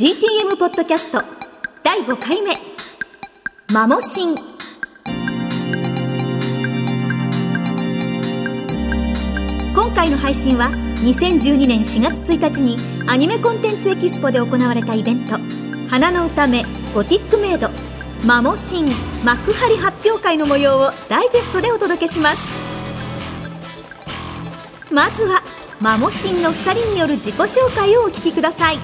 GTM ポッドキャスト第5回目マモシン。今回の配信は2012年4月1日にアニメコンテンツエキスポで行われたイベント「花の歌目ゴティックメイド。マモシン幕張発表会」の模様をダイジェストでお届けします。まずはマモシンの2人による自己紹介をお聞きください。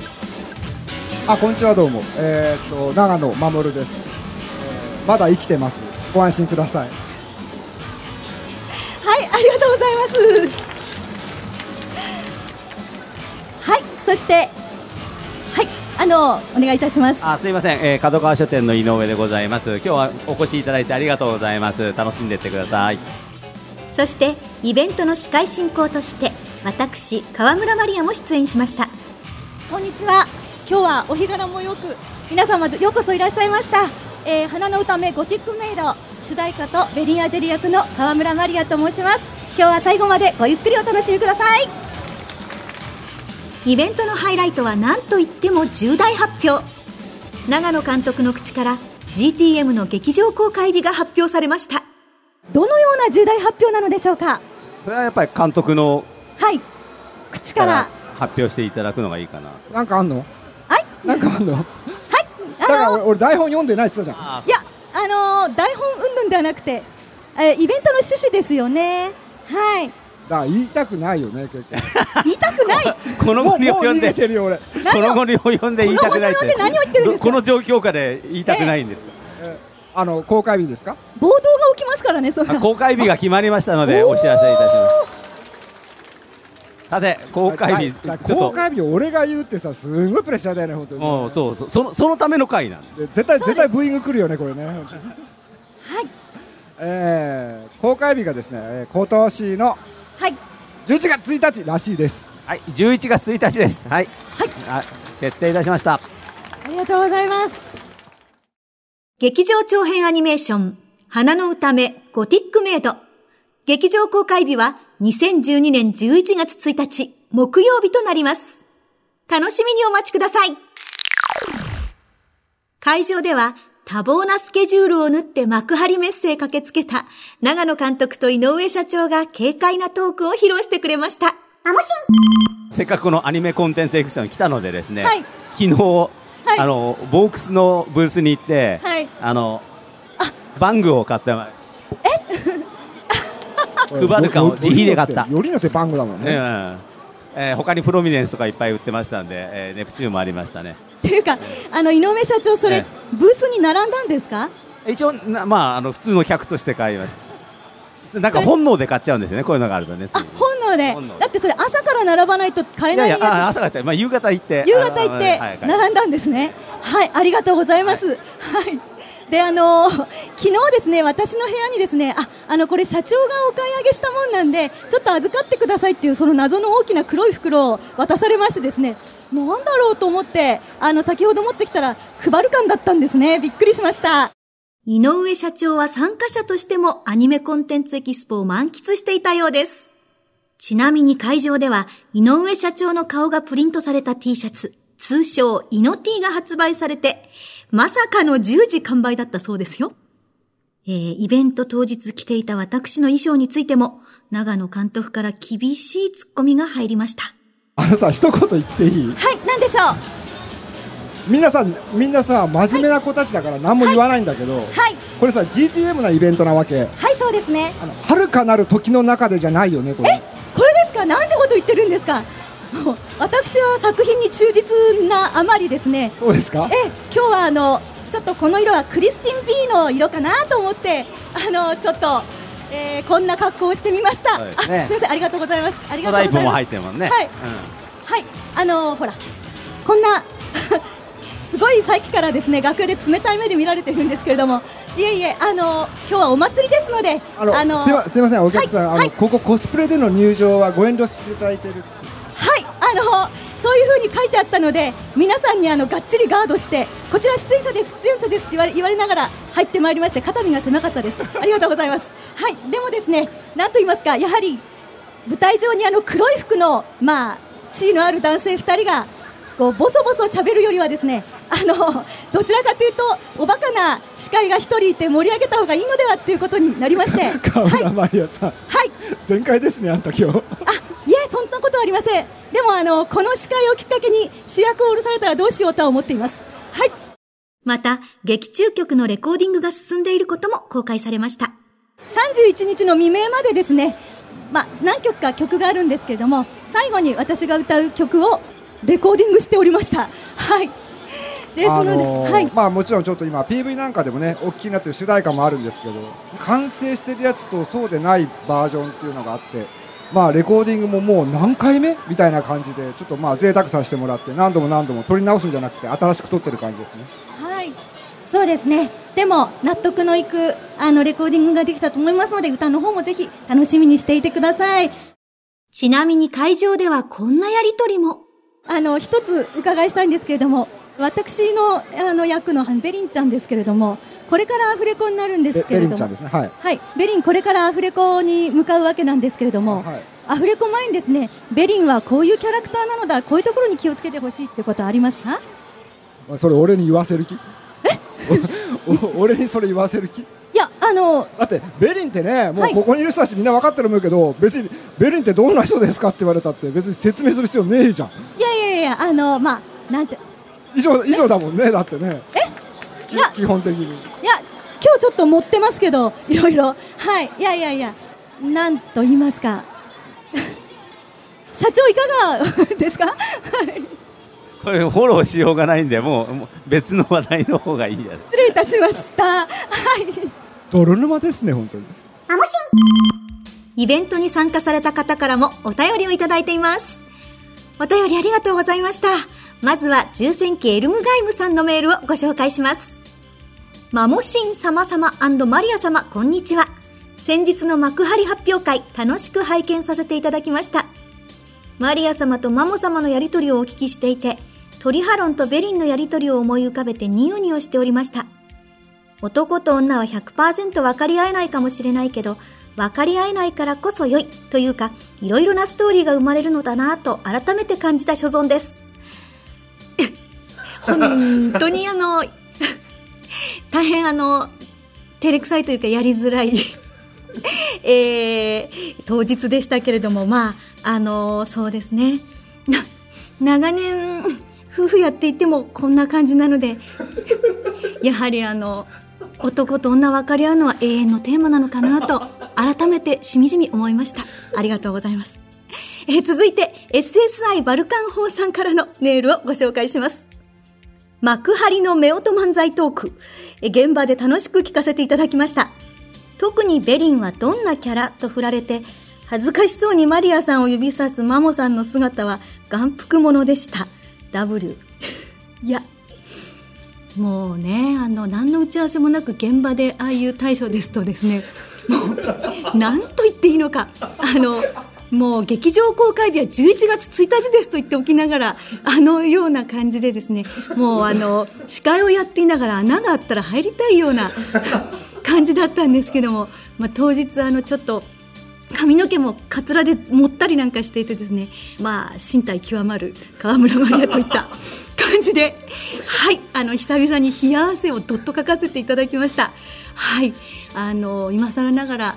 あ、こんにちは、どうも。えーっと、長野守です、えーまだ生きてます。ご安心ください。はい、ありがとうございます。はい、そして、はい、あの、お願いいたします。あすいません、えー、角川書店の井上でございます今日はお越しいただいてありがとうございます楽しんでってくださいそしてイベントの司会進行として私川村マリアも出演しましたこんにちは。今日はお日柄もよく、皆様ようこそいらっしゃいました。えー花の歌目ゴティックメイド主題歌とベリンアジェリ役の川村マリアと申します。今日は最後までごゆっくりお楽しみください。イベントのハイライトは何といっても重大発表長野監督の口から GTM の劇場公開日が発表されましたどのような重大発表なのでしょうか？これはやっぱり監督のはい、口かからら。発表していただくのがいいかななんかあんの？はい、なんかあんのはい、だから俺俺台本読んでないって言ってたじゃん。あいや、あのー台本云々ではなくて、えーイベントの趣旨ですよね。はい。だから言いたくないよね、結 言いたくない。この後にもうもう逃及んでげてるよ、俺。この後に及んで言いたくないってこの後に及んで何を言ってるんですか？どこの状況下で言いたくないんですか、えーあの、公開日ですか？暴動が起きますからね、そんな。あ公開日が決まりましたのでお知らせいたしますさて公開日だだちょっと公開日を俺が言うってさ、すごいプレッシャーだよね、本当に。もうそうそうそのそのための回なんですで絶対、絶対ブーイング来るよね、これね。はい。えー公開日がですね、えー今年のはい。11月1日らしいです。はい11月1日ですはい、はい、決定いたしましたありがとうございます。劇場長編アニメーション花の歌目ゴティックメイド劇場公開日は2012年11月1日木曜日となります。楽しみにお待ちください。会場では多忙なスケジュールを縫って幕張メッセへ駆けつけた長野監督と井上社長が軽快なトークを披露してくれました。せっかくこのアニメコンテンツエクスポに来たのでですね、はい。昨日、はい。あのボークスのブースに行って、はい。あのバングを買ってま配るかを自費で買ったよりによってバングだもんねね。えー他にプロミネンスとかいっぱい売ってましたんで、えーネプチューンもありましたねっていうか、あの井上社長、それ、えブースに並んだんですか。一応なまああの普通の客として買いましたなんか本能で買っちゃうんですよねこういうのがあるとねあ、本能で。だって、それ朝から並ばないと買えないやつ。やいやあ朝方まあ夕方行って夕方行って並んだんですね。はい、ありがとうございます。はい。で、あの 昨日ですね、私の部屋にですね、あ、あの、これ社長がお買い上げしたもんなんで、ちょっと預かってくださいっていう、その謎の大きな黒い袋を渡されましてですね、なんだろうと思って、あの、先ほど持ってきたら、配る感だったんですね。びっくりしました。井上社長は参加者としてもアニメコンテンツエキスポを満喫していたようです。ちなみに会場では井上社長の顔がプリントされた T シャツ、通称イノ T が発売されて、まさかの10時完売だったそうですよ。えーイベント当日着ていた私の衣装についても、長野監督から厳しいツッコミが入りました。あのさ、一言言っていい？はい、なんでしょう？はみんみんなさ、真面目な子たちだから何も言わないんだけど、い、これさ、GTM なイベントなわけ。はい、そうですね。あの、遥かなる時の中でじゃないよね、これ。これですか？なんてこと言ってるんですか？もう私は作品に忠実なあまりですね。そうですか？え今日はあのちょっとこの色はクリスティン・ビーの色かなと思ってあのちょっと、えーこんな格好をしてみました、そうですね。あすみませんありがとうございます。ありがとうございます。ね、はい。うん。はい。あのほらこんな すごいさっきからですね楽屋で冷たい目で見られてるんですけれども。いえいえあの今日はお祭りですのであの、すいま、すいません、お客さん、あの、はい。はいここコスプレでの入場はご遠慮していただいてる。はい、あのそういう風に書いてあったので皆さんにあのがっちりガードしてこちら出演者です出演者ですって言われ言われながら入ってまいりまして肩身が狭かったです。ありがとうございます。はい。でもですねなんと言いますかやはり舞台上にあの黒い服のまあ地位のある男性2人がこうボソボソ喋るよりはですねあのどちらかというとおバカな司会が一人いて盛り上げた方がいいのではっていうことになりまして。河村マリアさん、はい。全開ですねあんた今日。あいえそんなことはありませんでもあのこの司会をきっかけに主役を降ろされたらどうしようとは思っています。はい。また、劇中曲のレコーディングが進んでいることも公開されました。31日の未明までですね、まあ、何曲か曲があるんですけれども最後に私が歌う曲をレコーディングしておりました。はい。ですので、ーはい、まあもちろんちょっと今 PV なんかでもねお聞きになってる主題歌もあるんですけど完成してるやつとそうでないバージョンっていうのがあってまあレコーディングももう何回目みたいな感じでちょっとまあ贅沢させてもらって何度も何度も撮り直すんじゃなくて新しく撮ってる感じですねはい、そうですね。でも納得のいくあのレコーディングができたと思いますので歌の方もぜひ楽しみにしていてください。ちなみに会場ではこんなやりとりも。あの一つ伺いしたいんですけれども、私のあの役のベリンちゃんですけれども、これからアフレコになるんですけれども、ベベリンね。はい。はい、ベリンこれからアフレコに向かうわけなんですけれども、はい。アフレコ前にですね、ベリンはこういうキャラクターなのだ、こういうところに気をつけてほしいってことはありますか？それ俺に言わせる気？俺にそれ言わせる気？いや、あのだってベリンってねもはい。うここにいる人たちみんな分かってると思うけど、別にベリンってどんな人ですかって言われたって別に説明する必要ねえじゃん。いやいやいやあのまあなんて以上以上だもんねだってね。きいや基本的に。いや今日ちょっと持ってますけどいろいろ。はい。いやいやいや。なんと言いますか。社長いかがですか？はい。これフォローしようがないんでもうもう別の話題の方がいいです。失礼いたしました。はい。泥沼ですね本当に。イベントに参加された方からもお便りをいただいています。お便りありがとうございました。まずは、重戦記エルムガイムさんのメールをご紹介します。マモシン様様マリア様、こんにちは。先日の幕張発表会、楽しく拝見させていただきました。マリア様とマモ様のやりとりをお聞きしていて、トリハロンとベリンのやりとりを思い浮かべてニヨニヨしておりました。男と女は100%分かり合えないかもしれないけど、分かり合えないからこそ良いというか、いろいろなストーリーが生まれるのだなぁと改めて感じた所存です。本当にあの、大変あの、照れくさいというかやりづらい、えー、当日でしたけれども、まあ、あの、そうですね。長年、夫婦やっていてもこんな感じなので、やはりあの、男と女分かり合うのは永遠のテーマなのかなと、改めてしみじみ思いました。ありがとうございます。え続いて、SSI バルカン法さんからのメールをご紹介します。幕張の夫婦漫才トーク、え現場で楽しく聞かせていただきました。特にベリンはどんなキャラと振られて、恥ずかしそうにマリアさんを指さすマモさんの姿は眼福者でした。W。いや、もうね、あの、何の打ち合わせもなく現場でああいう対処ですとですね、もう、何と言っていいのか、あの、もう劇場公開日は11月1日ですと言っておきながら、あのような感じでですね、もうあの、司会をやっていながら穴があったら入りたいような感じだったんですけども、まあ、当日あの、ちょっと、髪の毛もかつらでもったりなんかしていてですねまあ身体極まる川村マリアといった 感じではいあの久々に冷や汗をどっとかかせていただきました。はいあの今更ながら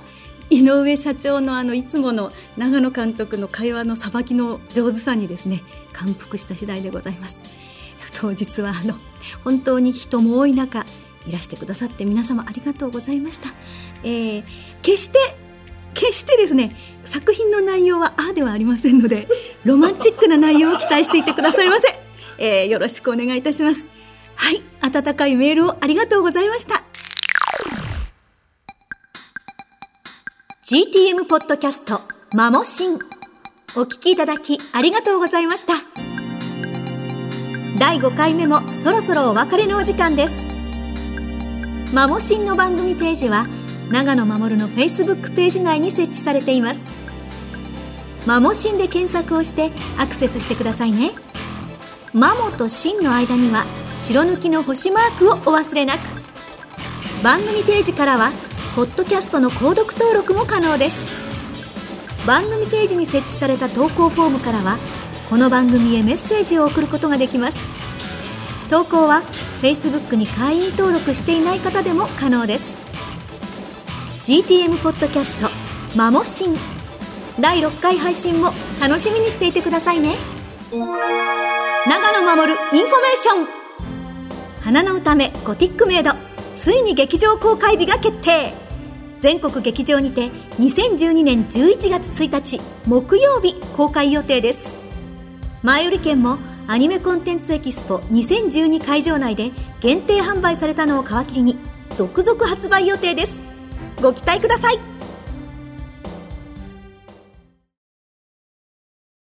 井上社長のあのいつもの長野監督の会話のさばきの上手さにですね感服した次第でございます。当日はあの本当に人も多い中いらしてくださって皆様ありがとうございました、えー決して決してですね作品の内容はああではありませんのでロマンチックな内容を期待していてくださいませ、えーよろしくお願いいたします。はい温かいメールをありがとうございました。GTM ポッドキャストマモシン。お聞きいただきありがとうございました。第5回目もそろそろお別れのお時間です。マモシンの番組ページは長野守のフェイスブックページ内に設置されています。マモシンで検索をしてアクセスしてくださいね。マモとシンの間には白抜きの星マークをお忘れなく。番組ページからはポッドキャストの購読登録も可能です。番組ページに設置された投稿フォームからはこの番組へメッセージを送ることができます。投稿は Facebook に会員登録していない方でも可能です。GTM ポッドキャスト「マモシン」第6回配信も楽しみにしていてくださいね。長野守るインフォメーション。花の歌目ゴティックメイド。ついに劇場公開日が決定。全国劇場にて2012年11月1日木曜日公開予定です。前売り券もアニメコンテンツエキスポ2012会場内で限定販売されたのを皮切りに続々発売予定です。ご期待ください。